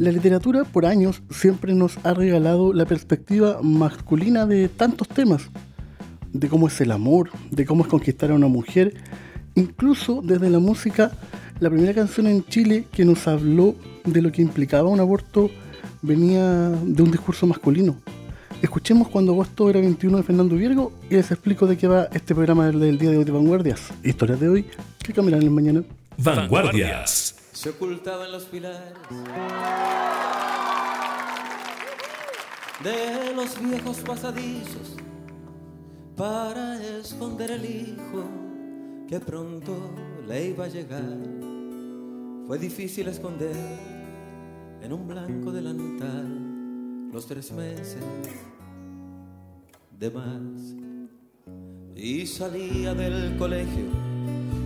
La literatura por años siempre nos ha regalado la perspectiva masculina de tantos temas, de cómo es el amor, de cómo es conquistar a una mujer, incluso desde la música, la primera canción en Chile que nos habló de lo que implicaba un aborto venía de un discurso masculino. Escuchemos cuando agosto era 21 de Fernando Viergo y les explico de qué va este programa del día de hoy de Vanguardias. Historias de hoy que cambiarán el mañana. Vanguardias se ocultaba en los pilares de los viejos pasadizos para esconder el hijo que pronto le iba a llegar. Fue difícil esconder en un blanco delantal los tres meses de más. Y salía del colegio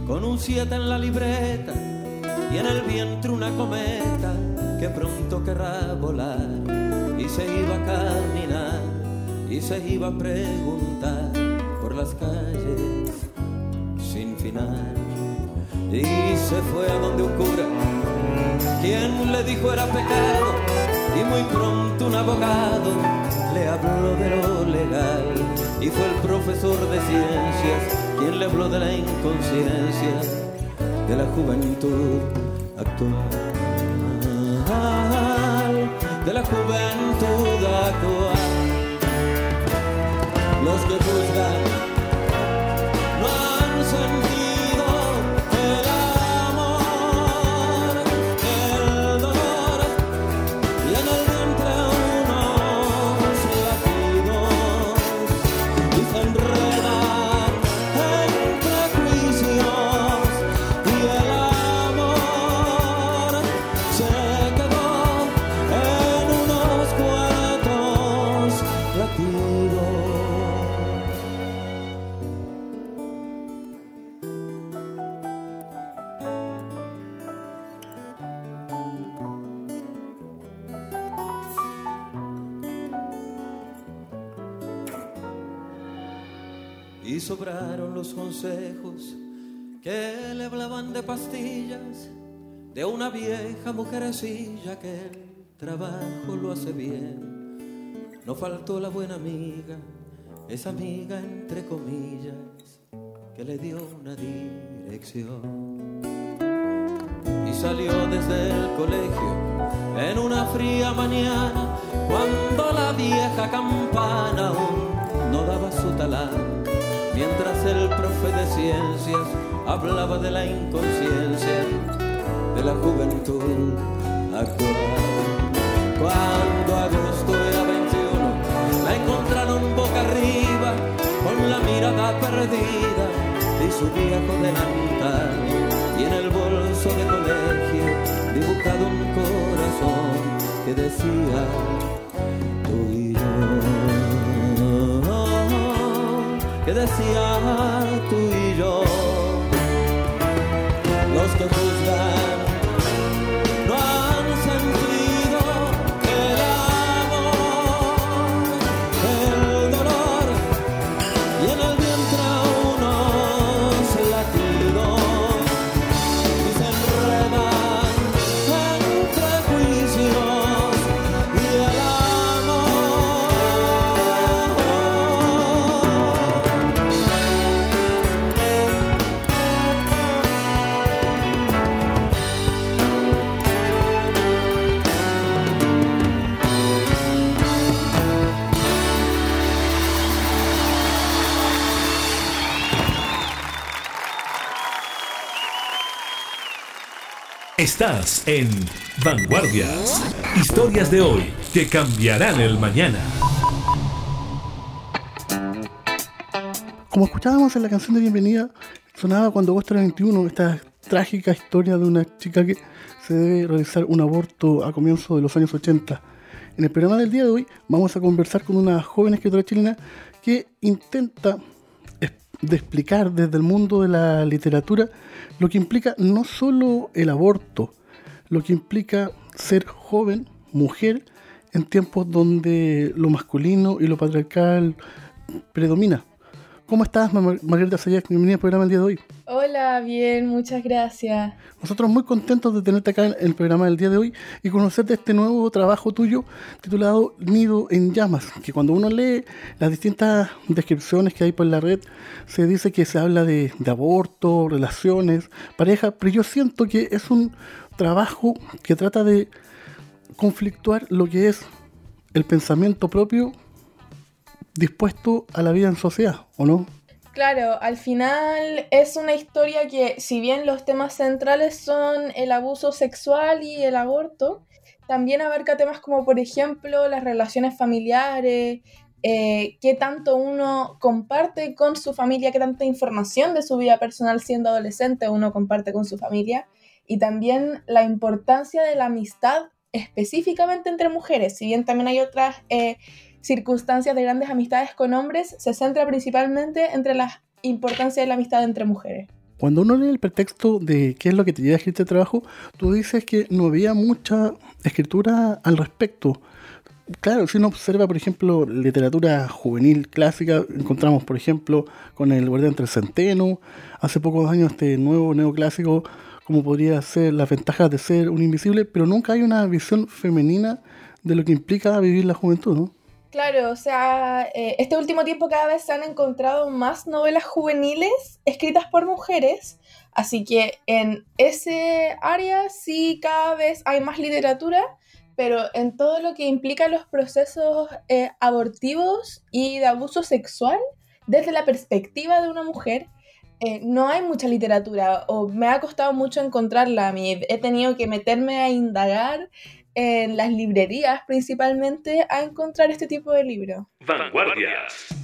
con un siete en la libreta y en el vientre una cometa que pronto querrá volar. Y se iba a caminar y se iba a preguntar por las calles sin final. Y se fue a donde un cura quien le dijo era pecado y muy pronto un abogado le habló de lo legal. Y fue el profesor de ciencias quien le habló de la inconsciencia de la juventud de la juventud actual. Los que juzgan sobraron los de pastillas de una vieja mujercilla que el trabajo lo hace bien. No faltó la buena amiga, esa amiga entre comillas, que le dio una dirección. Y salió desde el colegio en una fría mañana, cuando la vieja campana aún no daba su talán mientras el profe de ciencias hablaba de la inconsciencia de la juventud actual. Cuando agosto era 21, la encontraron boca arriba, con la mirada perdida y su viejo delantal, y en el bolso de colegio dibujado un corazón que decía, que decía Estás en Vanguardias. Historias de hoy que cambiarán el mañana. Como escuchábamos en la canción de bienvenida, sonaba cuando agosto era 21, esta trágica historia de una chica que se debe realizar un aborto a comienzos de los años 80. En el programa del día de hoy vamos a conversar con una joven escritora chilena que intenta de explicar desde el mundo de la literatura lo que implica no solo el aborto, lo que implica ser joven, mujer, en tiempos donde lo masculino y lo patriarcal predomina. ¿Cómo estás, Margarita Sayas? Bienvenida al programa el día de hoy. Hola, bien, muchas gracias. Nosotros muy contentos de tenerte acá en el programa del día de hoy y conocerte este nuevo trabajo tuyo titulado Nido en Llamas, que cuando uno lee las distintas descripciones que hay por la red, se dice que se habla de, de aborto, relaciones, pareja, pero yo siento que es un trabajo que trata de conflictuar lo que es el pensamiento propio dispuesto a la vida en sociedad, ¿o no? Claro, al final es una historia que, si bien los temas centrales son el abuso sexual y el aborto, también abarca temas como, por ejemplo, las relaciones familiares, eh, qué tanto uno comparte con su familia, qué tanta información de su vida personal siendo adolescente uno comparte con su familia, y también la importancia de la amistad específicamente entre mujeres, si bien también hay otras eh, circunstancias de grandes amistades con hombres, se centra principalmente entre la importancia de la amistad entre mujeres. Cuando uno lee el pretexto de qué es lo que te lleva a escribir este trabajo, tú dices que no había mucha escritura al respecto. Claro, si uno observa, por ejemplo, literatura juvenil clásica, encontramos, por ejemplo, con El Guardián entre el Centeno, hace pocos años este nuevo neoclásico como podría ser las ventajas de ser un invisible, pero nunca hay una visión femenina de lo que implica vivir la juventud, ¿no? Claro, o sea, eh, este último tiempo cada vez se han encontrado más novelas juveniles escritas por mujeres, así que en ese área sí cada vez hay más literatura, pero en todo lo que implica los procesos eh, abortivos y de abuso sexual, desde la perspectiva de una mujer, eh, no hay mucha literatura o me ha costado mucho encontrarla a mí. He tenido que meterme a indagar en las librerías principalmente a encontrar este tipo de libro. Vanguardias.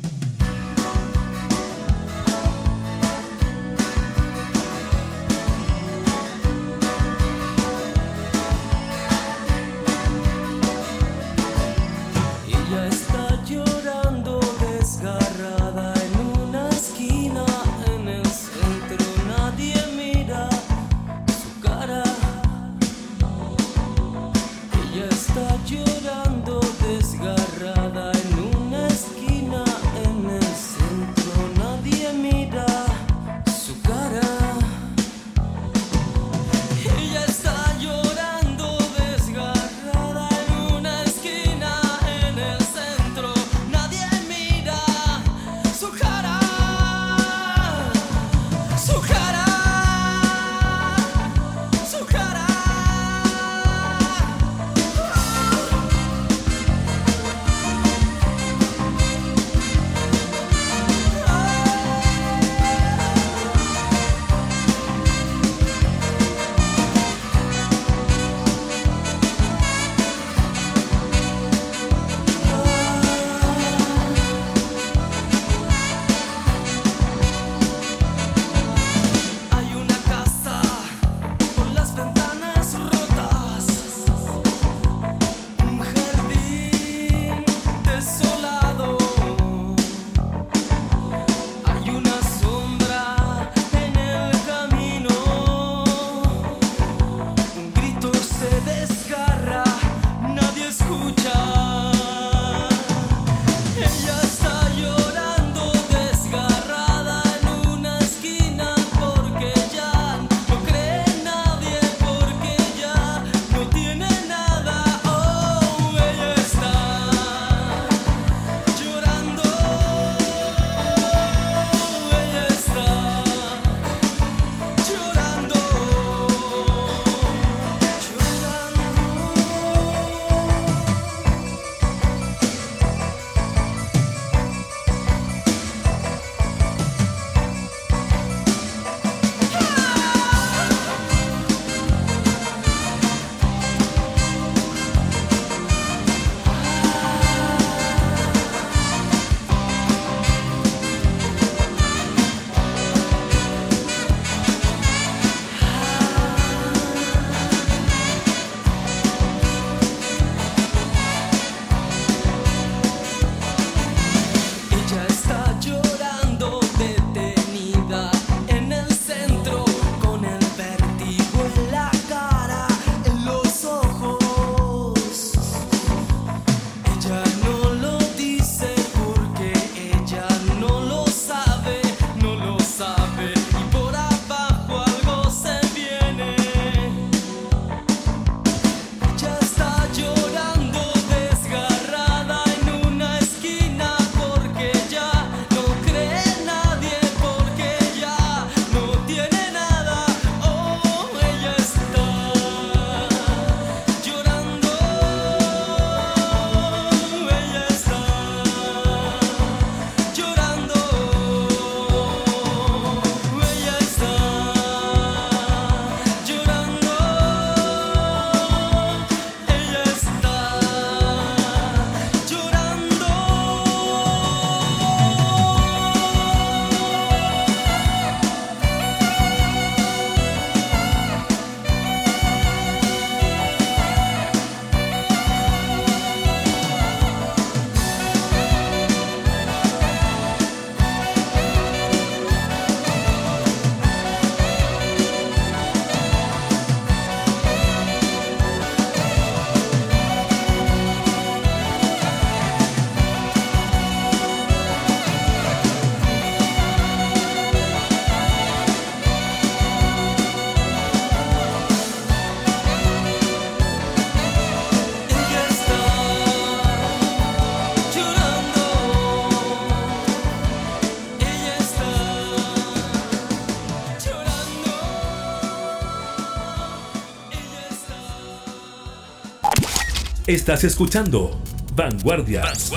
Estás escuchando Vanguardias.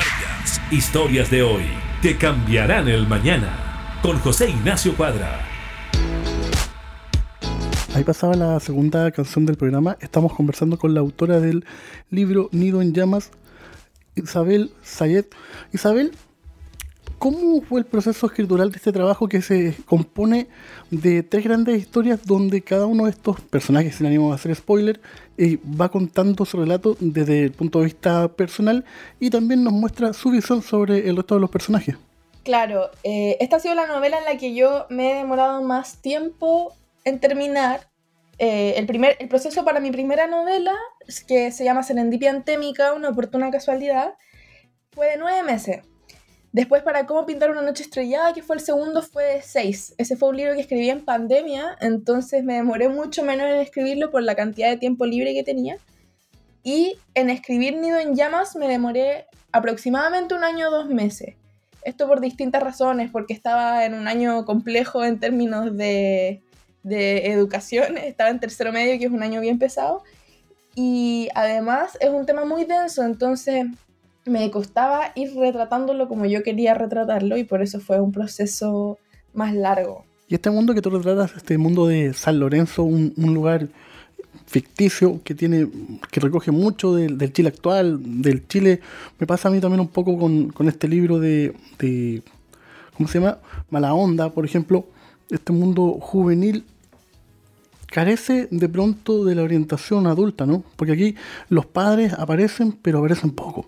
Historias de hoy que cambiarán el mañana. Con José Ignacio Cuadra. Ahí pasaba la segunda canción del programa. Estamos conversando con la autora del libro Nido en Llamas, Isabel Sayed. Isabel, ¿cómo fue el proceso escritural de este trabajo que se compone de tres grandes historias donde cada uno de estos personajes, sin ánimo de hacer spoiler, eh, va contando su relato desde el punto de vista personal y también nos muestra su visión sobre el resto de los personajes? Claro, eh, esta ha sido la novela en la que yo me he demorado más tiempo en terminar. Eh, el, primer, el proceso para mi primera novela, que se llama Serendipia Antémica, una oportuna casualidad, fue de nueve meses. Después, para Cómo pintar una noche estrellada, que fue el segundo, fue de seis. Ese fue un libro que escribí en pandemia, entonces me demoré mucho menos en escribirlo por la cantidad de tiempo libre que tenía. Y en escribir Nido en Llamas me demoré aproximadamente un año o dos meses. Esto por distintas razones, porque estaba en un año complejo en términos de, de educación, estaba en tercero medio, que es un año bien pesado. Y además es un tema muy denso, entonces me costaba ir retratándolo como yo quería retratarlo y por eso fue un proceso más largo. Y este mundo que tú retratas, este mundo de San Lorenzo, un, lugar ficticio que tiene que recoge mucho del, Chile actual, del Chile, me pasa a mí también un poco con, este libro de, de, ¿cómo se llama? Mala Onda, por ejemplo, este mundo juvenil carece de pronto de la orientación adulta, ¿no? Porque aquí los padres aparecen, pero aparecen poco.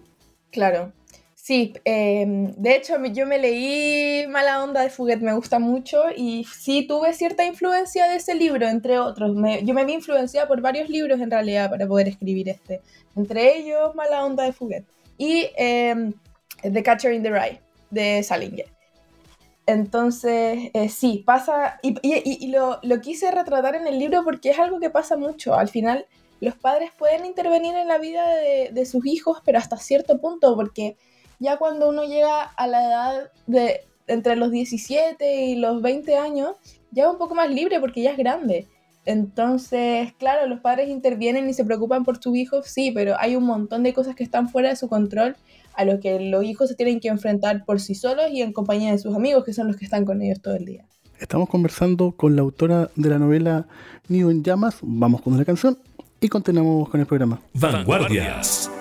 Claro. Sí, em, de hecho yo me leí Mala Onda de Fuguet, me gusta mucho y sí tuve cierta influencia de ese libro, entre otros. yo me vi influenciada por varios libros en realidad para poder escribir este, entre ellos Mala Onda de Fuguet y em, The Catcher in the Rye de Salinger. Entonces, eh, sí, pasa, y, lo, lo, quise retratar en el libro porque es algo que pasa mucho. Al final, los padres pueden intervenir en la vida de, sus hijos, pero hasta cierto punto, porque ya cuando uno llega a la edad de entre los 17 y los 20 años, ya es un poco más libre porque ya es grande. Entonces, claro, los padres intervienen y se preocupan por sus hijos, sí, pero hay un montón de cosas que están fuera de su control a lo que los hijos se tienen que enfrentar por sí solos y en compañía de sus amigos, que son los que están con ellos todo el día. Estamos conversando con la autora de la novela Nido en Llamas. Vamos con la canción y continuamos con el programa. Vanguardias.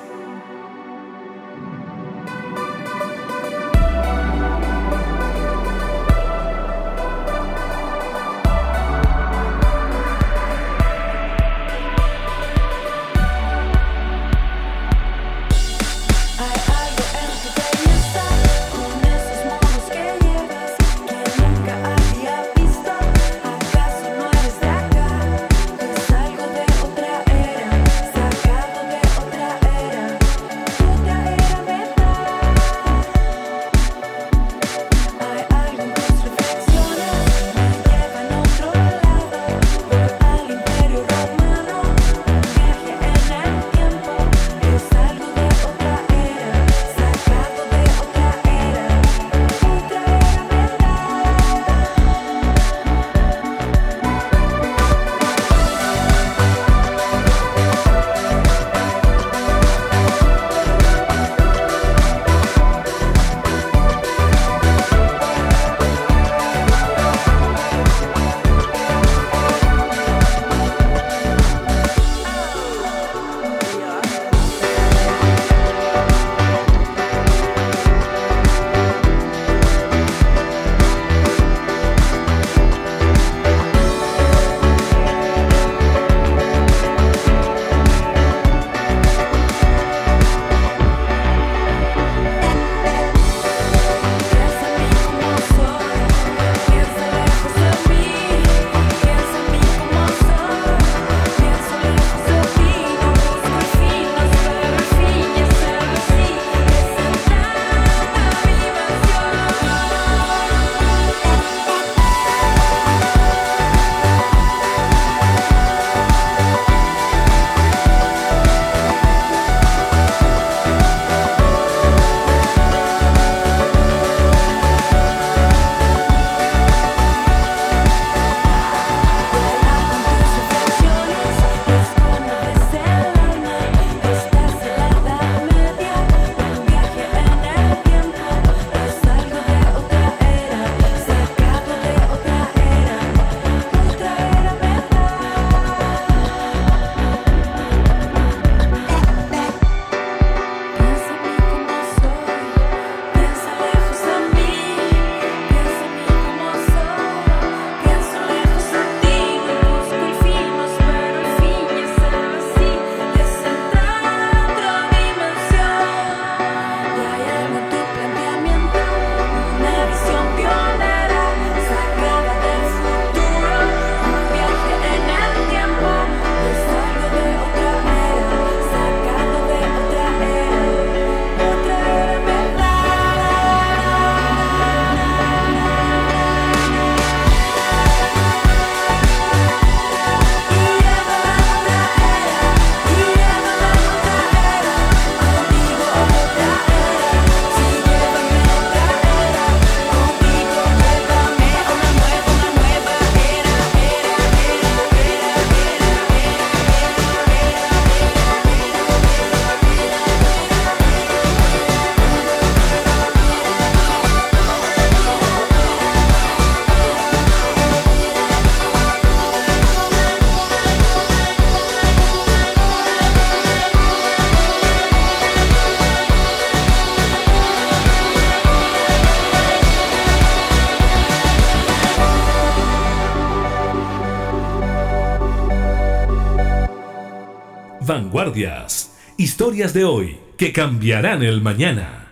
Vanguardias. Historias de hoy que cambiarán el mañana.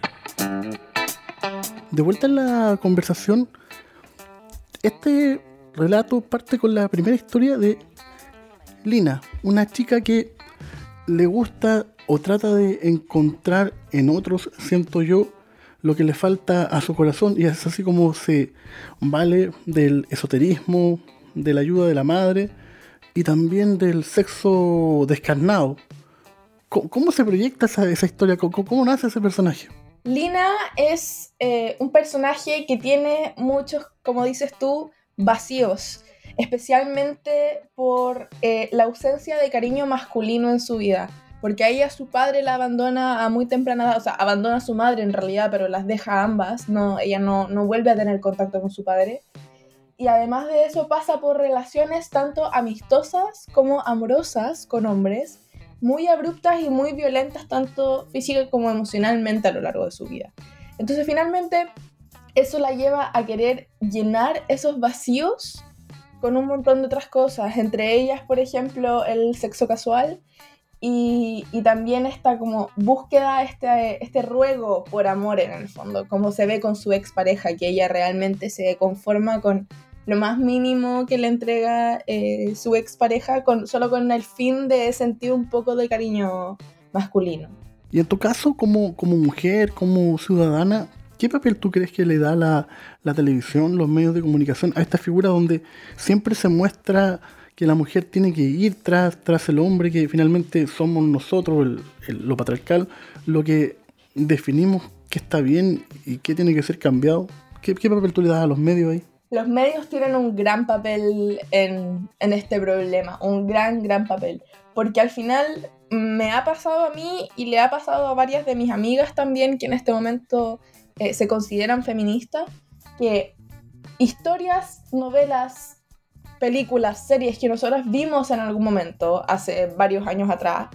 De vuelta en la conversación, este relato parte con la primera historia de Lina, una chica que le gusta o trata de encontrar en otros, siento yo, lo que le falta a su corazón y es así como se vale del esoterismo, de la ayuda de la madre y también del sexo descarnado. ¿Cómo, se proyecta esa, esa historia? ¿Cómo, nace ese personaje? Lina es eh, un personaje que tiene muchos, como dices tú, vacíos, especialmente por eh, la ausencia de cariño masculino en su vida. Porque a ella su padre la abandona a muy temprana edad, o sea, abandona a su madre en realidad, pero las deja ambas, no, ella no, no vuelve a tener contacto con su padre y además de eso pasa por relaciones tanto amistosas como amorosas con hombres, muy abruptas y muy violentas tanto física como emocionalmente a lo largo de su vida. Entonces finalmente eso la lleva a querer llenar esos vacíos con un montón de otras cosas, entre ellas, por ejemplo, el sexo casual y, también esta como búsqueda, este, este ruego por amor en el fondo, como se ve con su expareja, que ella realmente se conforma con lo más mínimo que le entrega eh, su expareja con, solo con el fin de sentir un poco de cariño masculino. Y en tu caso, como, mujer, como ciudadana, ¿qué papel tú crees que le da la, televisión, los medios de comunicación a esta figura donde siempre se muestra que la mujer tiene que ir tras, tras el hombre, que finalmente somos nosotros, el, lo patriarcal, lo que definimos qué está bien y qué tiene que ser cambiado? ¿Qué, ¿Qué papel tú le das a los medios ahí? Los medios tienen un gran papel en, este problema, un gran, gran papel. Porque al final me ha pasado a mí y le ha pasado a varias de mis amigas también que en este momento eh, se consideran feministas, que historias, novelas, películas, series que nosotras vimos en algún momento, hace varios años atrás,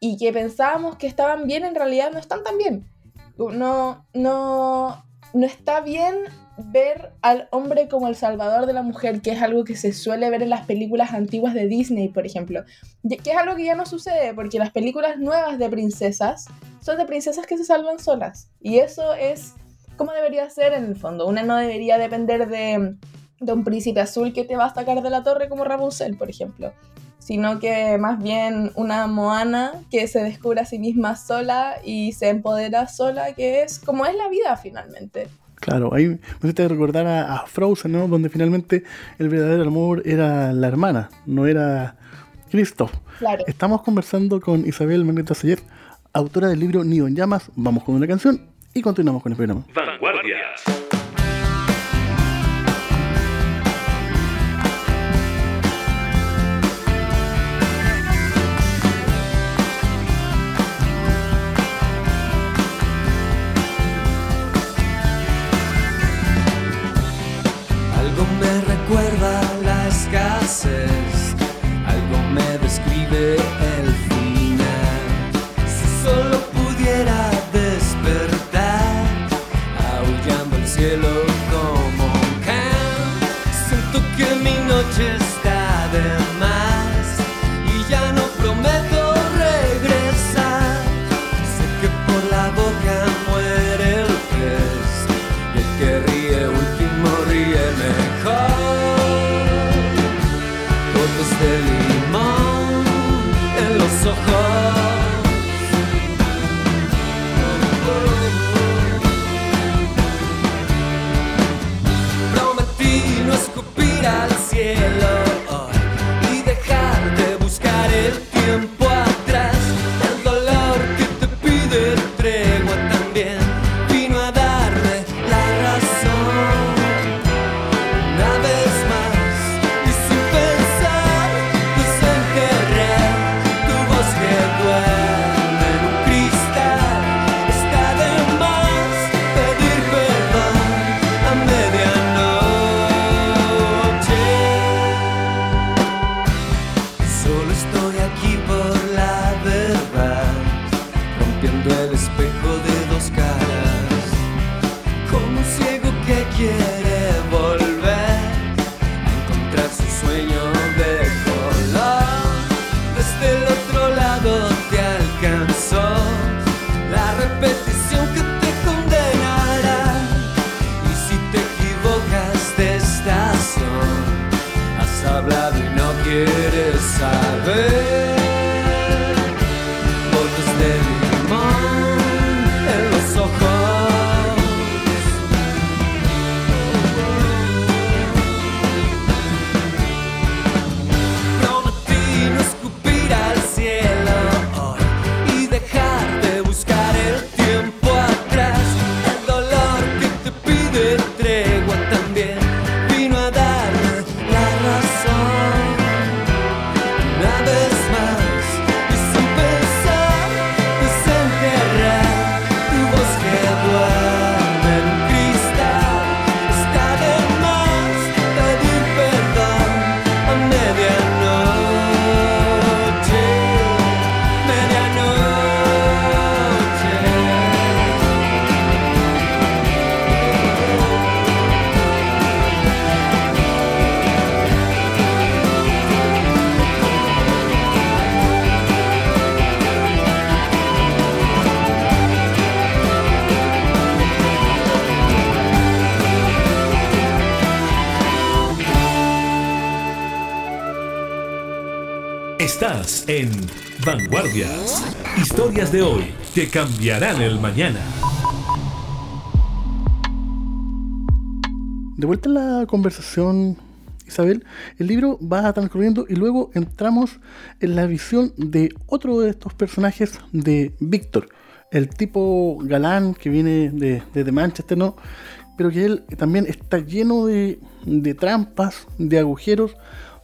y que pensábamos que estaban bien, en realidad no están tan bien. No, no, no está bien ver al hombre como el salvador de la mujer, que es algo que se suele ver en las películas antiguas de Disney, por ejemplo, que es algo que ya no sucede, porque las películas nuevas de princesas son de princesas que se salvan solas, y eso es como debería ser en el fondo, una no debería depender de, de un príncipe azul que te va a sacar de la torre como Rapunzel, por ejemplo, sino que más bien una Moana que se descubre a sí misma sola y se empodera sola, que es como es la vida finalmente. Claro, ahí me hiciste recordar a, Frozen, ¿no? Donde finalmente el verdadero amor era la hermana, no era Christoph. Claro. Estamos conversando con Isabel Magneta Sayer, autora del libro Nido en Llamas. Vamos con una canción y continuamos con el programa. Vanguardias. recuerda la escasez, algo me describe el Vanguardias. Historias de hoy que cambiarán el mañana. De vuelta en la conversación, Isabel, el libro va transcurriendo y luego entramos en la visión de otro de estos personajes de Víctor, el tipo galán que viene de, de, Manchester, ¿no? Pero que él también está lleno de, de trampas, de agujeros,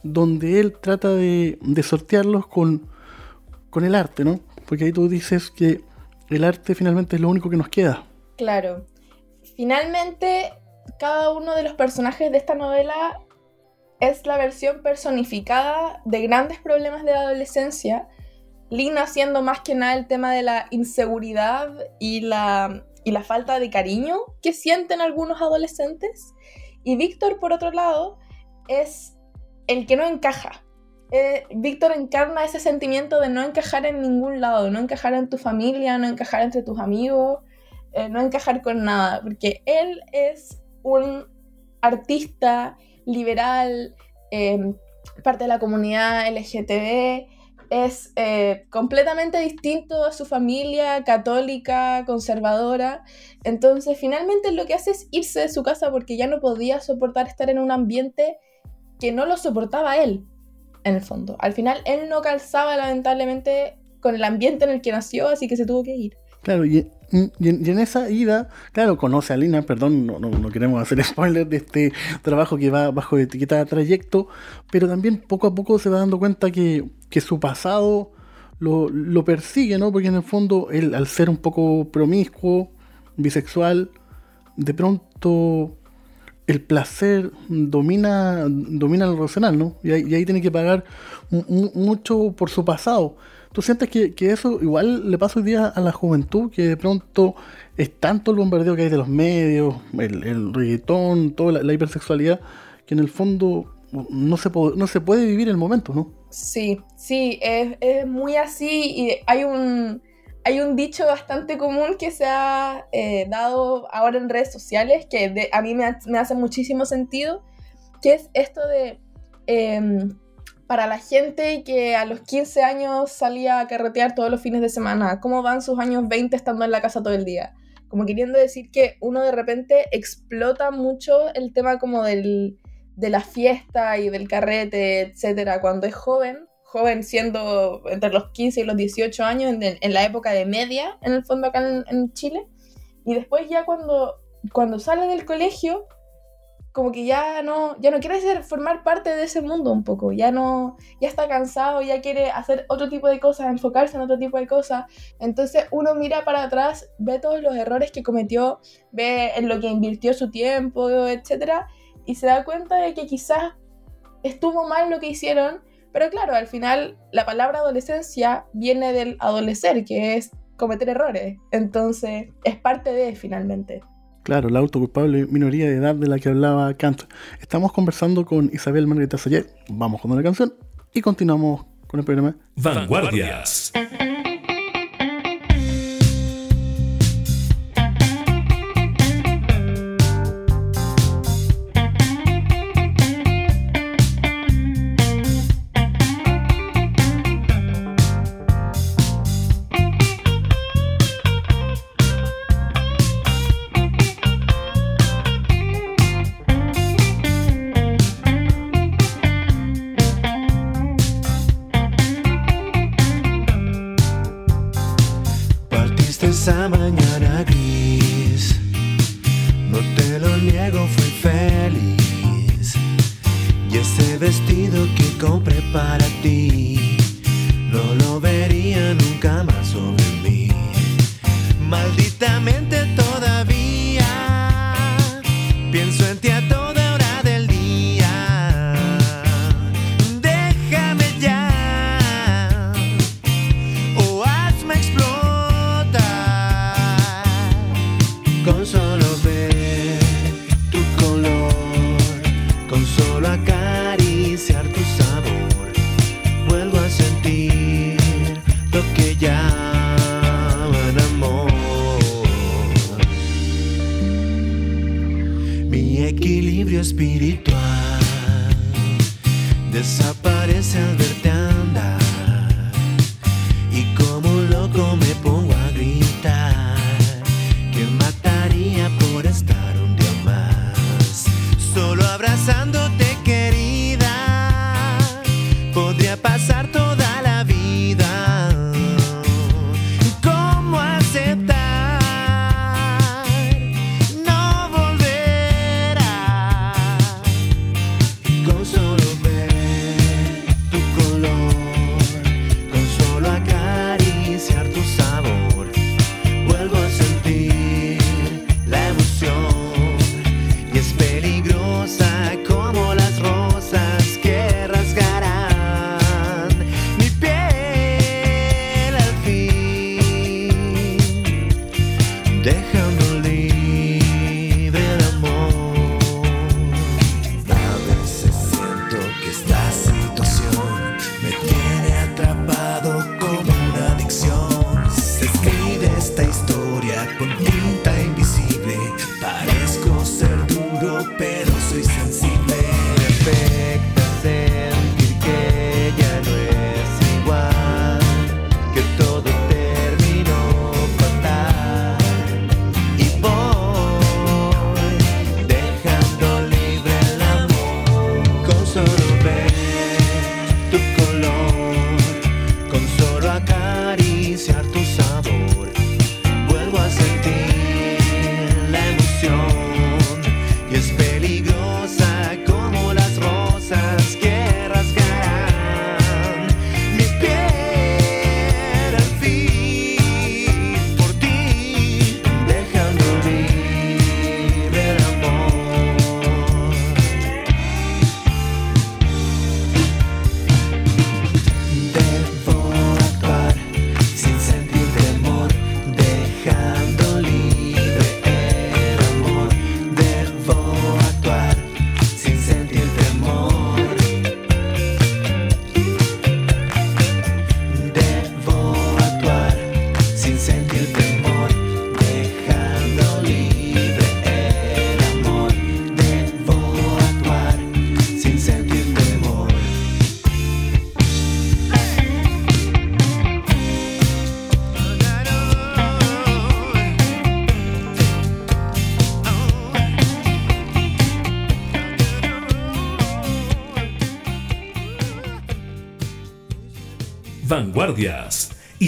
donde él trata de, sortearlos con, con el arte, ¿no? Porque ahí tú dices que el arte finalmente es lo único que nos queda. Claro. Finalmente, cada uno de los personajes de esta novela es la versión personificada de grandes problemas de la adolescencia. Lina siendo más que nada el tema de la inseguridad y la, y la falta de cariño que sienten algunos adolescentes. Y Víctor, por otro lado, es el que no encaja. Eh, Víctor encarna ese sentimiento de no encajar en ningún lado, no encajar en tu familia, no encajar entre tus amigos, eh, no encajar con nada, porque él es un artista liberal, em, parte de la comunidad LGTB, es eh, completamente distinto a su familia católica, conservadora. Entonces, finalmente lo que hace es irse de su casa porque ya no podía soportar estar en un ambiente que no lo soportaba él, en el fondo. Al final, él no calzaba lamentablemente con el ambiente en el que nació, así que se tuvo que ir. Claro, y, en esa ida, claro, conoce a Lina, perdón, no, no, queremos hacer spoiler de este trabajo que va bajo etiqueta de trayecto, pero también poco a poco se va dando cuenta que, su pasado lo, lo, persigue, ¿no? Porque en el fondo, él, al ser un poco promiscuo, bisexual, de pronto el placer domina, domina lo racional, ¿no? Y ahí, tiene que pagar mucho por su pasado. ¿Tú sientes que, eso igual le pasa hoy día a la juventud, que de pronto es tanto el bombardeo que hay de los medios, el, el reggaetón, toda la, hipersexualidad, que en el fondo no se, no se puede vivir el momento, ¿no? Sí, sí, es, es muy así y hay un hay un dicho bastante común que se ha eh, dado ahora en redes sociales que a mí me, hace muchísimo sentido, que es esto de, em, para la gente que a los 15 años salía a carretear todos los fines de semana, ¿cómo van sus años 20 estando en la casa todo el día? Como queriendo decir que uno de repente explota mucho el tema como del, de la fiesta y del carrete, etcétera, cuando es joven joven siendo entre los 15 y los 18 años, en, la época de media, en el fondo acá en, Chile. Y después ya cuando, cuando sale del colegio, como que ya no, ya no quiere ser, formar parte de ese mundo un poco, ya no, ya está cansado, ya quiere hacer otro tipo de cosas, enfocarse en otro tipo de cosas. Entonces uno mira para atrás, ve todos los errores que cometió, ve en lo que invirtió su tiempo, etc. Y se da cuenta de que quizás estuvo mal lo que hicieron, pero claro, al final la palabra adolescencia viene del adolecer, que es cometer errores. Entonces es parte de finalmente. Claro, la autoculpable minoría de edad de la que hablaba Kant. Estamos conversando con Isabel Margarita Sayer. Vamos con una canción y continuamos con el programa. Vanguardias. espiritual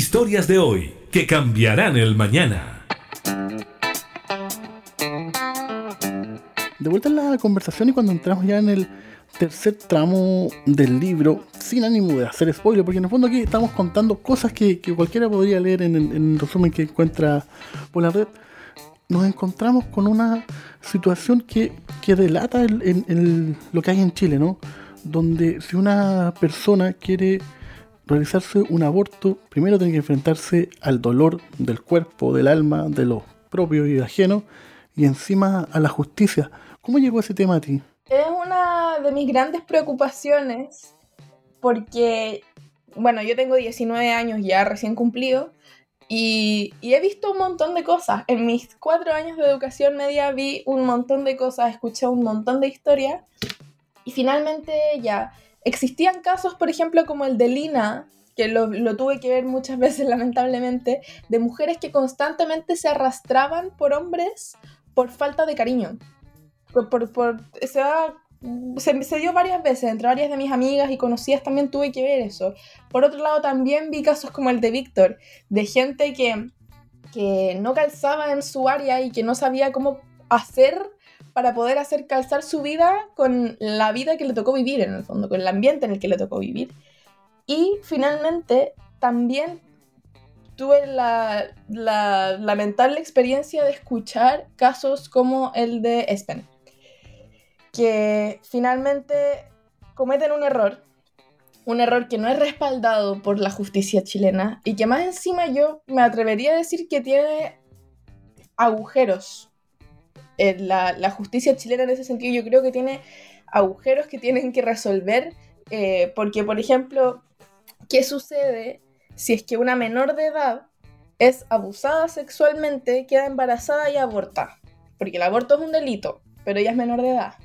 Historias de hoy que cambiarán el mañana. De vuelta en la conversación y cuando entramos ya en el tercer tramo del libro, sin ánimo de hacer spoiler, porque en el fondo aquí estamos contando cosas que, cualquiera podría leer en el, resumen que encuentra por la red, nos encontramos con una situación que, que delata lo que hay en Chile, ¿no? Donde si una persona quiere realizarse un aborto, primero tiene que enfrentarse al dolor del cuerpo, del alma, de lo propio y ajeno, y encima a la justicia. ¿Cómo llegó ese tema a ti? Es una de mis grandes preocupaciones porque, bueno, yo tengo 19 años ya recién cumplido y, y, he visto un montón de cosas. En mis cuatro años de educación media vi un montón de cosas, escuché un montón de historias y finalmente ya existían casos, por ejemplo, como el de Lina, que lo, lo, tuve que ver muchas veces lamentablemente, de mujeres que constantemente se arrastraban por hombres por falta de cariño. Por, por, se, se, dio varias veces, entre varias de mis amigas y conocidas también tuve que ver eso. Por otro lado, también vi casos como el de Víctor, de gente que, que no calzaba en su área y que no sabía cómo hacer para poder hacer calzar su vida con la vida que le tocó vivir en el fondo, con el ambiente en el que le tocó vivir. Y finalmente también tuve la, la lamentable experiencia de escuchar casos como el de Espen, que finalmente cometen un error, un error que no es respaldado por la justicia chilena y que más encima yo me atrevería a decir que tiene agujeros. La, la, justicia chilena en ese sentido yo creo que tiene agujeros que tienen que resolver eh, porque, por ejemplo, ¿qué sucede si es que una menor de edad es abusada sexualmente, queda embarazada y aborta? Porque el aborto es un delito, pero ella es menor de edad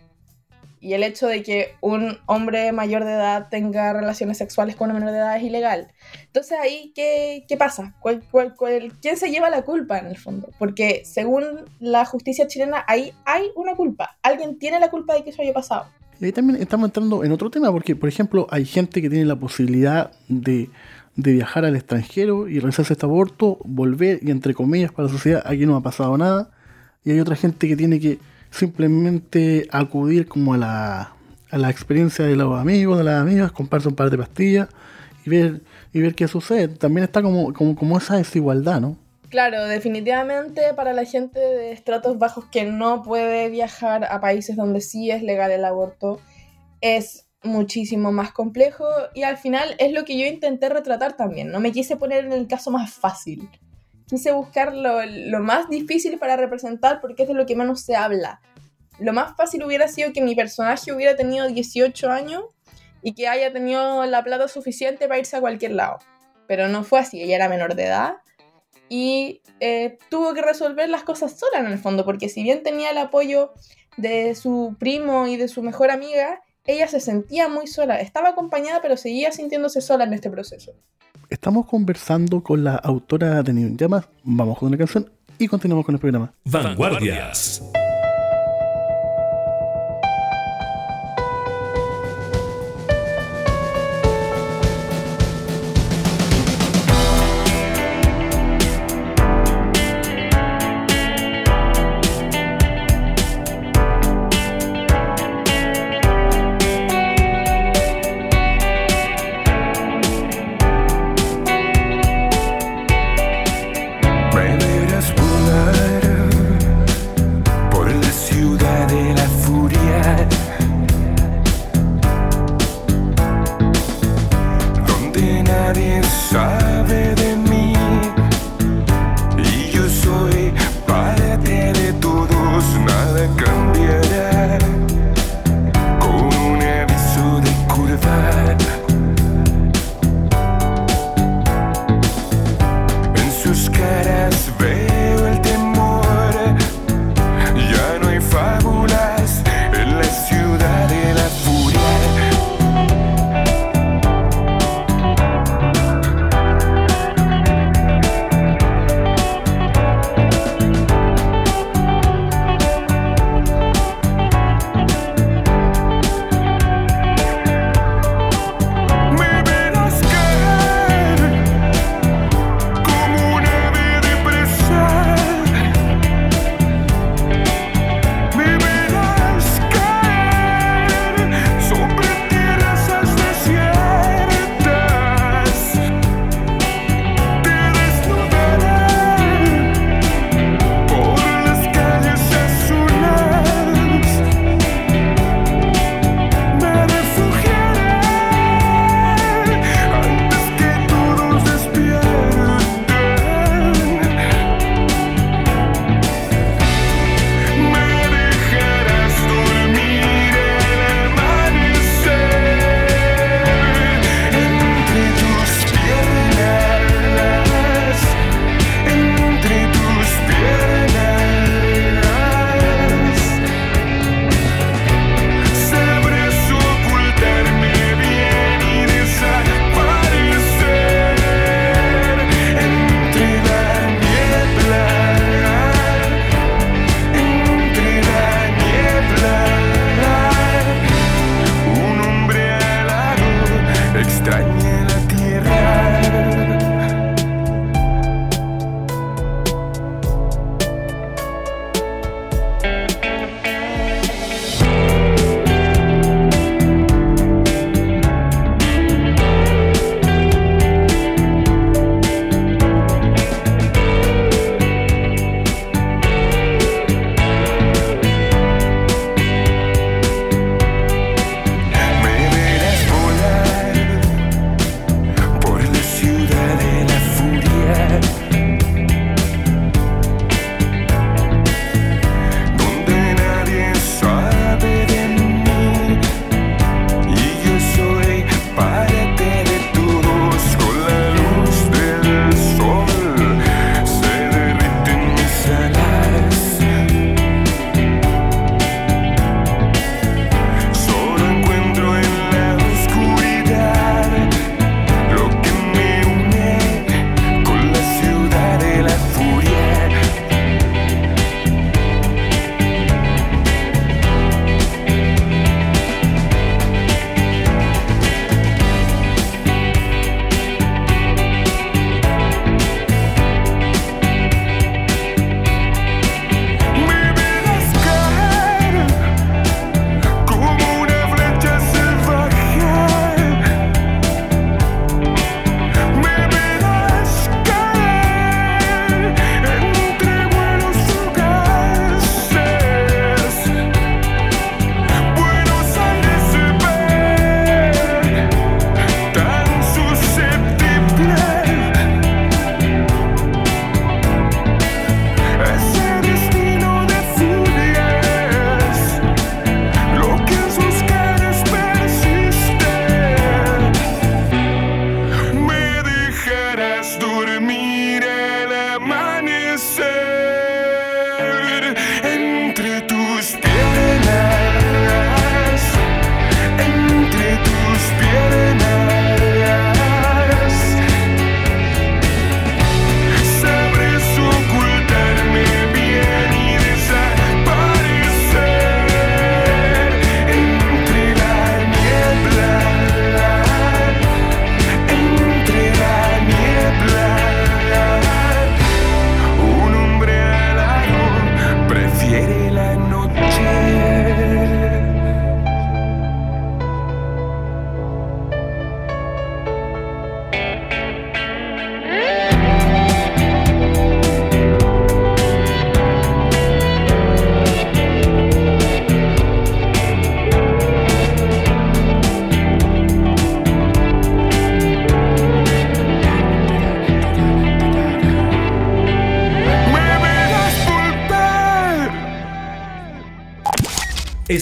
y el hecho de que un hombre mayor de edad tenga relaciones sexuales con una menor de edad es ilegal. Entonces ahí, ¿qué, qué pasa? ¿Cuál, cuál, quién se lleva la culpa en el fondo? Porque según la justicia chilena, ahí hay una culpa. Alguien tiene la culpa de que eso haya pasado. Y ahí también estamos entrando en otro tema, porque por ejemplo hay gente que tiene la posibilidad de, de viajar al extranjero y realizarse este aborto, volver y entre comillas para la sociedad, aquí no ha pasado nada. Y hay otra gente que tiene que simplemente acudir como a la, a la experiencia de los amigos, de las amigas, comprarse un par de pastillas y ver, y ver qué sucede. También está como, como, como esa desigualdad, ¿no? Claro, definitivamente para la gente de estratos bajos que no puede viajar a países donde sí es legal el aborto, es muchísimo más complejo y al final es lo que yo intenté retratar también. No me quise poner en el caso más fácil quise buscar lo, más difícil para representar porque es de lo que menos se habla. Lo más fácil hubiera sido que mi personaje hubiera tenido 18 años y que haya tenido la plata suficiente para irse a cualquier lado. Pero no fue así, ella era menor de edad y eh, tuvo que resolver las cosas sola en el fondo, porque si bien tenía el apoyo de su primo y de su mejor amiga, ella se sentía muy sola. Estaba acompañada, pero seguía sintiéndose sola en este proceso. Estamos conversando con la autora de New Llamas. Vamos con una canción y continuamos con el programa. Vanguardias.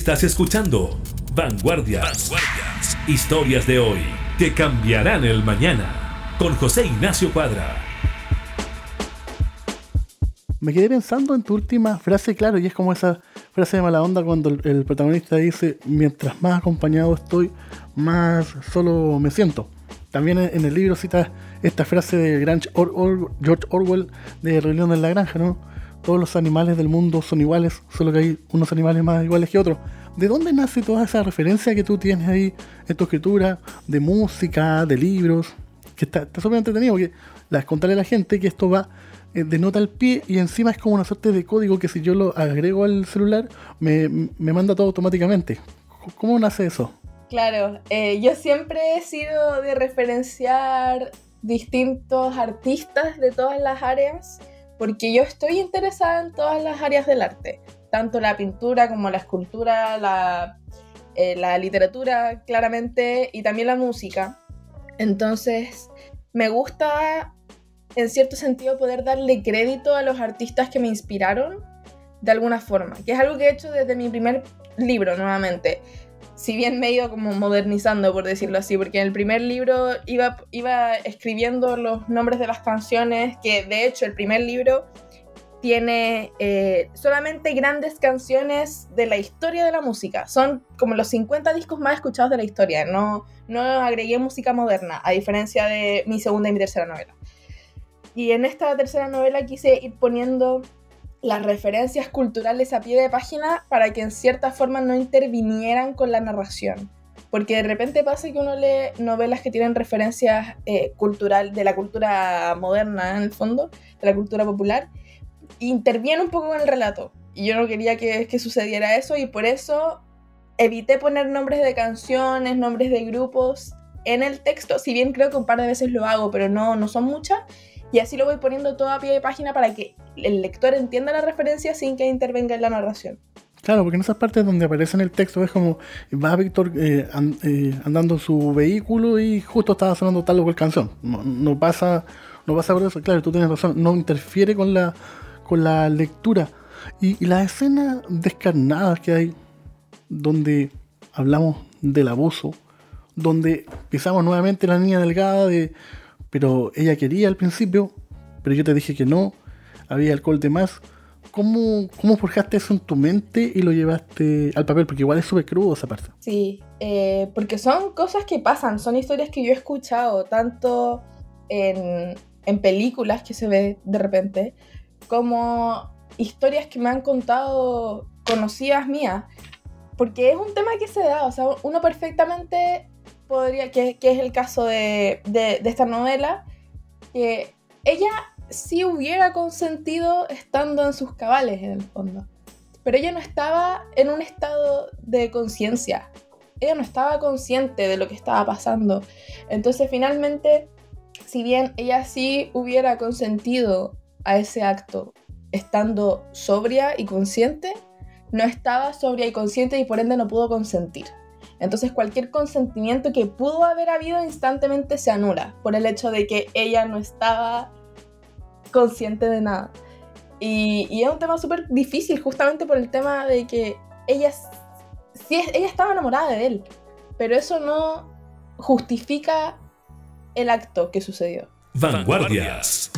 Estás escuchando Vanguardias. Historias de hoy que cambiarán el mañana. Con José Ignacio Cuadra. Me quedé pensando en tu última frase, claro, y es como esa frase de mala onda cuando el, protagonista dice, mientras más acompañado estoy, más solo me siento. También en el libro cita esta frase de George Orwell de Rebelión en la Granja, ¿no? Todos los animales del mundo son iguales, solo que hay unos animales más iguales que otros. ¿De dónde nace toda esa referencia que tú tienes ahí en tu escritura, de música, de libros? Que está súper entretenido, porque las contarle a la gente que esto va eh, de nota al pie y encima es como una suerte de código que si yo lo agrego al celular me, manda todo automáticamente. ¿Cómo nace eso? Claro, eh, yo siempre he sido de referenciar distintos artistas de todas las áreas porque yo estoy interesada en todas las áreas del arte, tanto la pintura como la escultura, la, eh, la literatura, claramente, y también la música. Entonces, me gusta, en cierto sentido, poder darle crédito a los artistas que me inspiraron de alguna forma, que es algo que he hecho desde mi primer libro, nuevamente si bien me he ido como modernizando, por decirlo así, porque en el primer libro iba, escribiendo los nombres de las canciones, que de hecho el primer libro tiene eh, solamente grandes canciones de la historia de la música. Son como los 50 discos más escuchados de la historia. No, no agregué música moderna, a diferencia de mi segunda y mi tercera novela. Y en esta tercera novela quise ir poniendo las referencias culturales a pie de página para que en cierta forma no intervinieran con la narración. Porque de repente pasa que uno lee novelas que tienen referencias eh, cultural, de la cultura moderna en el fondo, de la cultura popular, e interviene un poco con el relato. Y yo no quería que, que sucediera eso y por eso evité poner nombres de canciones, nombres de grupos en el texto, si bien creo que un par de veces lo hago, pero no, no son muchas. Y así lo voy poniendo todo a pie de página para que el lector entienda la referencia sin que intervenga en la narración. Claro, porque en esas partes donde aparece en el texto es como va Víctor eh, eh, andando en su vehículo y justo estaba sonando tal o cual canción. No, pasa, no pasa por eso. Claro, tú tienes razón, no interfiere con la, con la lectura. Y, y las escenas descarnadas que hay, donde hablamos del abuso, donde pisamos nuevamente la niña delgada de pero ella quería al principio, pero yo te dije que no, había alcohol de más. ¿Cómo, ¿Cómo forjaste eso en tu mente y lo llevaste al papel? Porque igual es súper crudo esa parte. Sí, eh, porque son cosas que pasan, son historias que yo he escuchado tanto en, en películas que se ve de repente, como historias que me han contado conocidas mías. Porque es un tema que se da, o sea, uno perfectamente podría, que, es el caso de, de, esta novela, que ella sí hubiera consentido estando en sus cabales en el fondo, pero ella no estaba en un estado de conciencia, ella no estaba consciente de lo que estaba pasando, entonces finalmente, si bien ella sí hubiera consentido a ese acto estando sobria y consciente, no estaba sobria y consciente y por ende no pudo consentir. Entonces cualquier consentimiento que pudo haber habido instantemente se anula por el hecho de que ella no estaba consciente de nada. Y, es un tema súper difícil justamente por el tema de que ella, sí, ella estaba enamorada de él, pero eso no justifica el acto que sucedió. Vanguardias.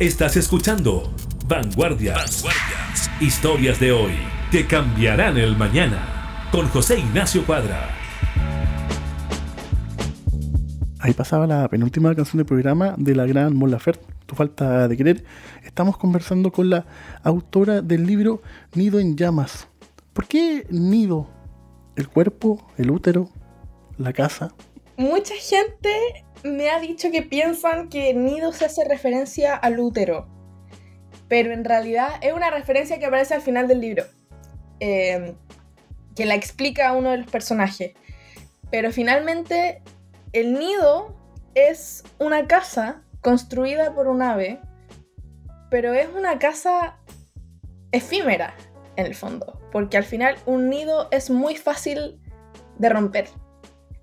Estás escuchando Vanguardias. Vanguardias. Historias de hoy que cambiarán el mañana. Con José Ignacio Cuadra. Ahí pasaba la penúltima canción del programa de la gran Mon Laferte, Tu falta de querer. Estamos conversando con la autora del libro Nido en llamas. ¿Por qué nido? ¿El cuerpo? ¿El útero? ¿La casa? Mucha gente me ha dicho que piensan que nido se hace referencia al útero, pero en realidad es una referencia que aparece al final del libro, em, que la explica a uno de los personajes. Pero finalmente el nido es una casa construida por un ave, pero es una casa efímera en el fondo, porque al final un nido es muy fácil de romper.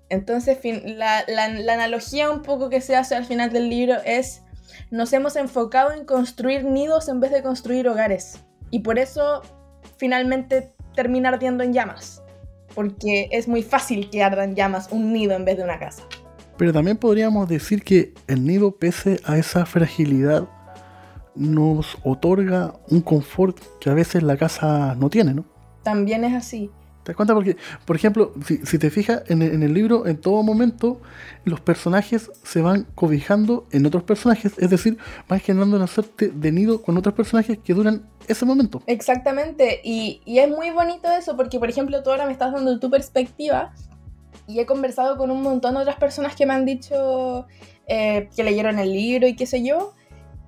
Entonces, la, analogía un poco que se hace al final del libro es, nos hemos enfocado en construir nidos en vez de construir hogares. Y por eso, finalmente, termina ardiendo en llamas. Porque es muy fácil que arda en llamas un nido en vez de una casa. Pero también podríamos decir que el nido, pese a esa fragilidad, nos otorga un confort que a veces la casa no tiene, ¿no? También es así. ¿Te das cuenta? Porque, por ejemplo, si, te fijas en el, libro, en todo momento los personajes se van cobijando en otros personajes, es decir, van generando una suerte de nido con otros personajes que duran ese momento. Exactamente, y, es muy bonito eso, porque por ejemplo tú ahora me estás dando tu perspectiva y he conversado con un montón de otras personas que me han dicho eh, que leyeron el libro y qué sé yo,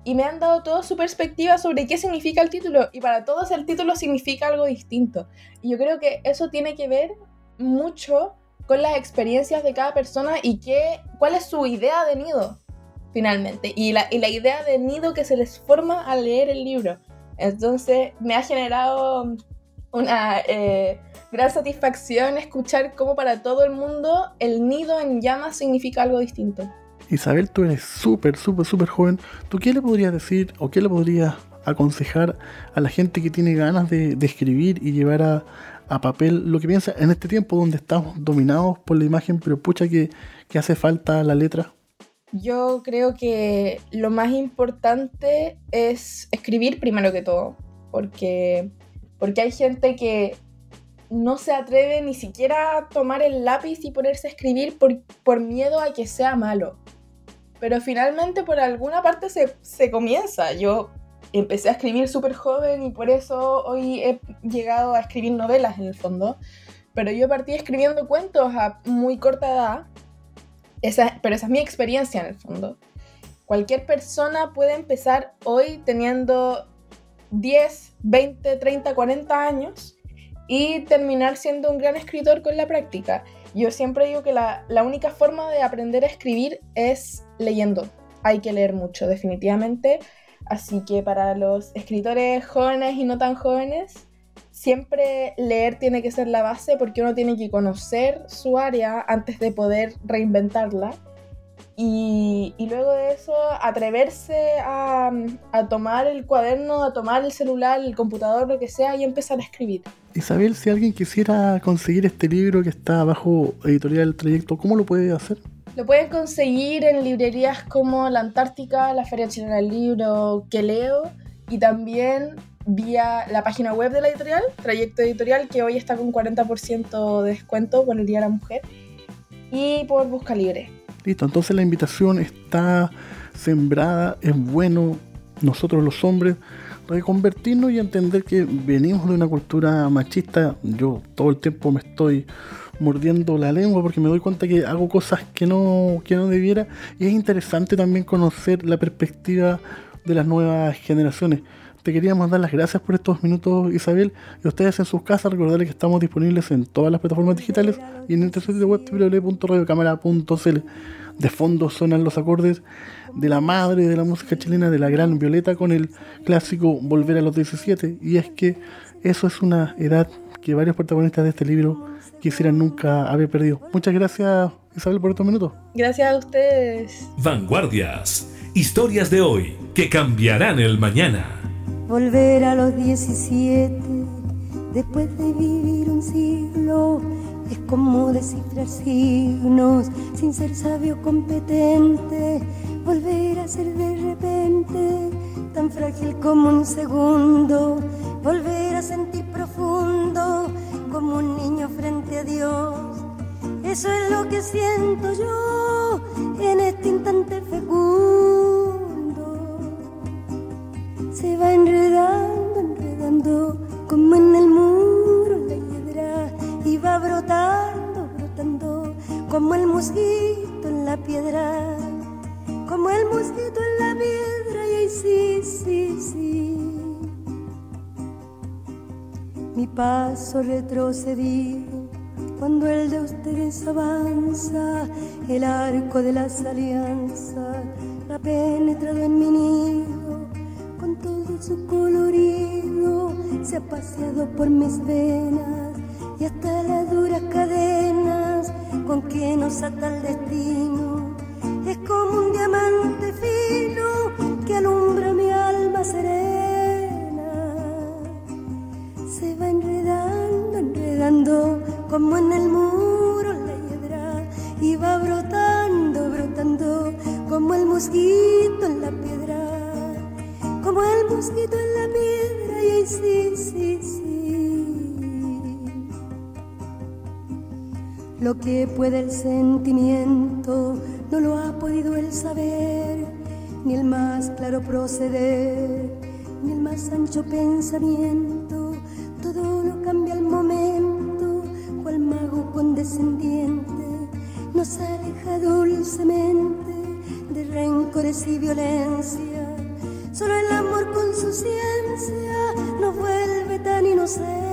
y me han dado toda su perspectiva sobre qué significa el título y para todos el título significa algo distinto. Y yo creo que eso tiene que ver mucho con las experiencias de cada persona y qué, cuál es su idea de nido finalmente y la, y la idea de nido que se les forma al leer el libro. Entonces me ha generado una eh, gran satisfacción escuchar cómo para todo el mundo el nido en llamas significa algo distinto. Isabel, tú eres súper, súper, súper joven. ¿Tú qué le podrías decir o qué le podrías aconsejar a la gente que tiene ganas de, escribir y llevar a, papel lo que piensa en este tiempo donde estamos dominados por la imagen, pero pucha que, que hace falta la letra? Yo creo que lo más importante es escribir primero que todo, porque, porque hay gente que no se atreve ni siquiera a tomar el lápiz y ponerse a escribir por, por miedo a que sea malo. Pero finalmente por alguna parte se, comienza. Yo empecé a escribir súper joven y por eso hoy he llegado a escribir novelas en el fondo. Pero yo partí escribiendo cuentos a muy corta edad. Esa, pero esa es mi experiencia en el fondo. Cualquier persona puede empezar hoy teniendo 10, 20, 30, 40 años y terminar siendo un gran escritor con la práctica. Yo siempre digo que la, única forma de aprender a escribir es leyendo. Hay que leer mucho, definitivamente. Así que para los escritores jóvenes y no tan jóvenes, siempre leer tiene que ser la base porque uno tiene que conocer su área antes de poder reinventarla. Y, luego de eso, atreverse a, a, tomar el cuaderno, a tomar el celular, el computador, lo que sea, y empezar a escribir. Isabel, si alguien quisiera conseguir este libro que está bajo editorial Trayecto, ¿cómo lo puede hacer? Lo pueden conseguir en librerías como La Antártica, la Feria Chilena del Libro, que leo, y también vía la página web de la editorial, Trayecto Editorial, que hoy está con 40% de descuento por el Día de la Mujer, y por Busca Libre. Listo, entonces la invitación está sembrada, es bueno, nosotros los hombres reconvertirnos y entender que venimos de una cultura machista. Yo todo el tiempo me estoy mordiendo la lengua porque me doy cuenta que hago cosas que no, que no debiera. Y es interesante también conocer la perspectiva de las nuevas generaciones. Te queríamos dar las gracias por estos minutos, Isabel. Y ustedes en sus casas, recordarles que estamos disponibles en todas las plataformas digitales y en nuestro sitio web www.radiocamera.cl. De fondo suenan los acordes de la madre de la música chilena, de la gran Violeta, con el clásico Volver a los 17. Y es que eso es una edad que varios protagonistas de este libro quisieran nunca haber perdido. Muchas gracias, Isabel, por estos minutos. Gracias a ustedes. Vanguardias. Historias de hoy que cambiarán el mañana. Volver a los 17, después de vivir un siglo, es como descifrar signos sin ser sabio competente volver a ser de repente tan frágil como un segundo, volver a sentir profundo como un niño frente a Dios. Eso es lo que siento yo en este instante fecundo. Se va enredando, enredando como en el muro la hiedra y va brotando, brotando como el mosquito en la piedra como el mosquito en la piedra y ahí sí, sí, sí. Mi paso retrocedido cuando el de ustedes avanza, el arco de las alianzas ha penetrado en mi nido, con todo su colorido se ha paseado por mis venas y hasta las duras cadenas con que nos ata el destino como en el muro la hiedra va brotando, brotando como el mosquito en la piedra, como el mosquito en la piedra y sí, sí, sí. Lo que puede el sentimiento no lo ha podido el saber, ni el más claro proceder, ni el más ancho pensamiento. Y violencia. Solo el amor con su ciencia nos vuelve tan inocente.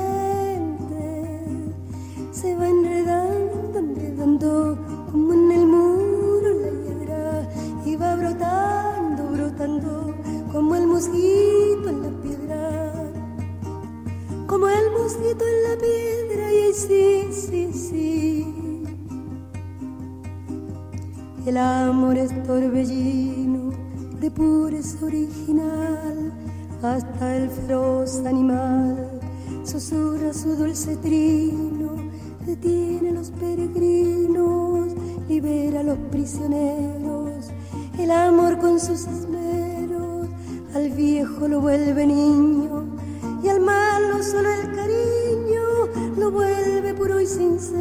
Sus esmeros al viejo lo vuelve niño y al malo solo el cariño lo vuelve puro y sincero.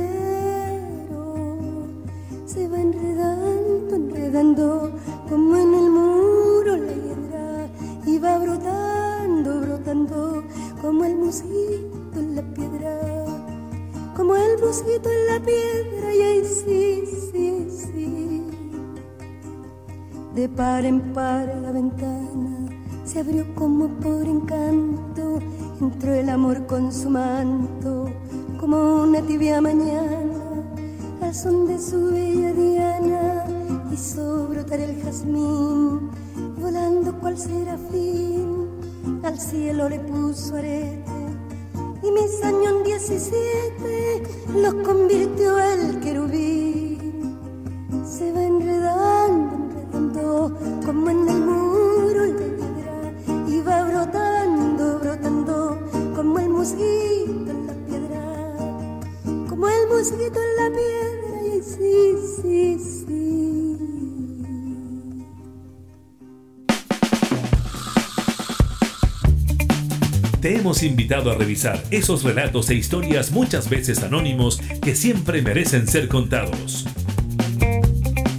Se va enredando, enredando como en el muro la hiedra y va brotando, brotando como el mosquito en la piedra, como el mosquito en la piedra y ahí sí, De par en par la ventana se abrió como por encanto, entró el amor con su manto, como una tibia mañana, al son de su bella diana, hizo brotar el jazmín, volando cual serafín, al cielo le puso arete, y mis años 17 los convirtió el querubín, se va enredando como en el muro de piedra va brotando, brotando como el mosquito en la piedra, como el mosquito en la piedra y sí, sí, sí. Te hemos invitado a revisar esos relatos e historias muchas veces anónimos que siempre merecen ser contados.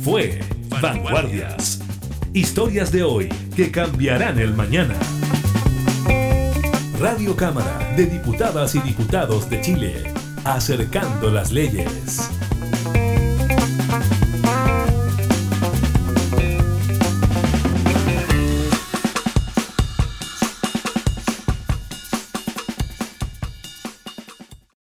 Fue Vanguardias. Historias de hoy que cambiarán el mañana. Radio Cámara de Diputadas y Diputados de Chile. Acercando las leyes.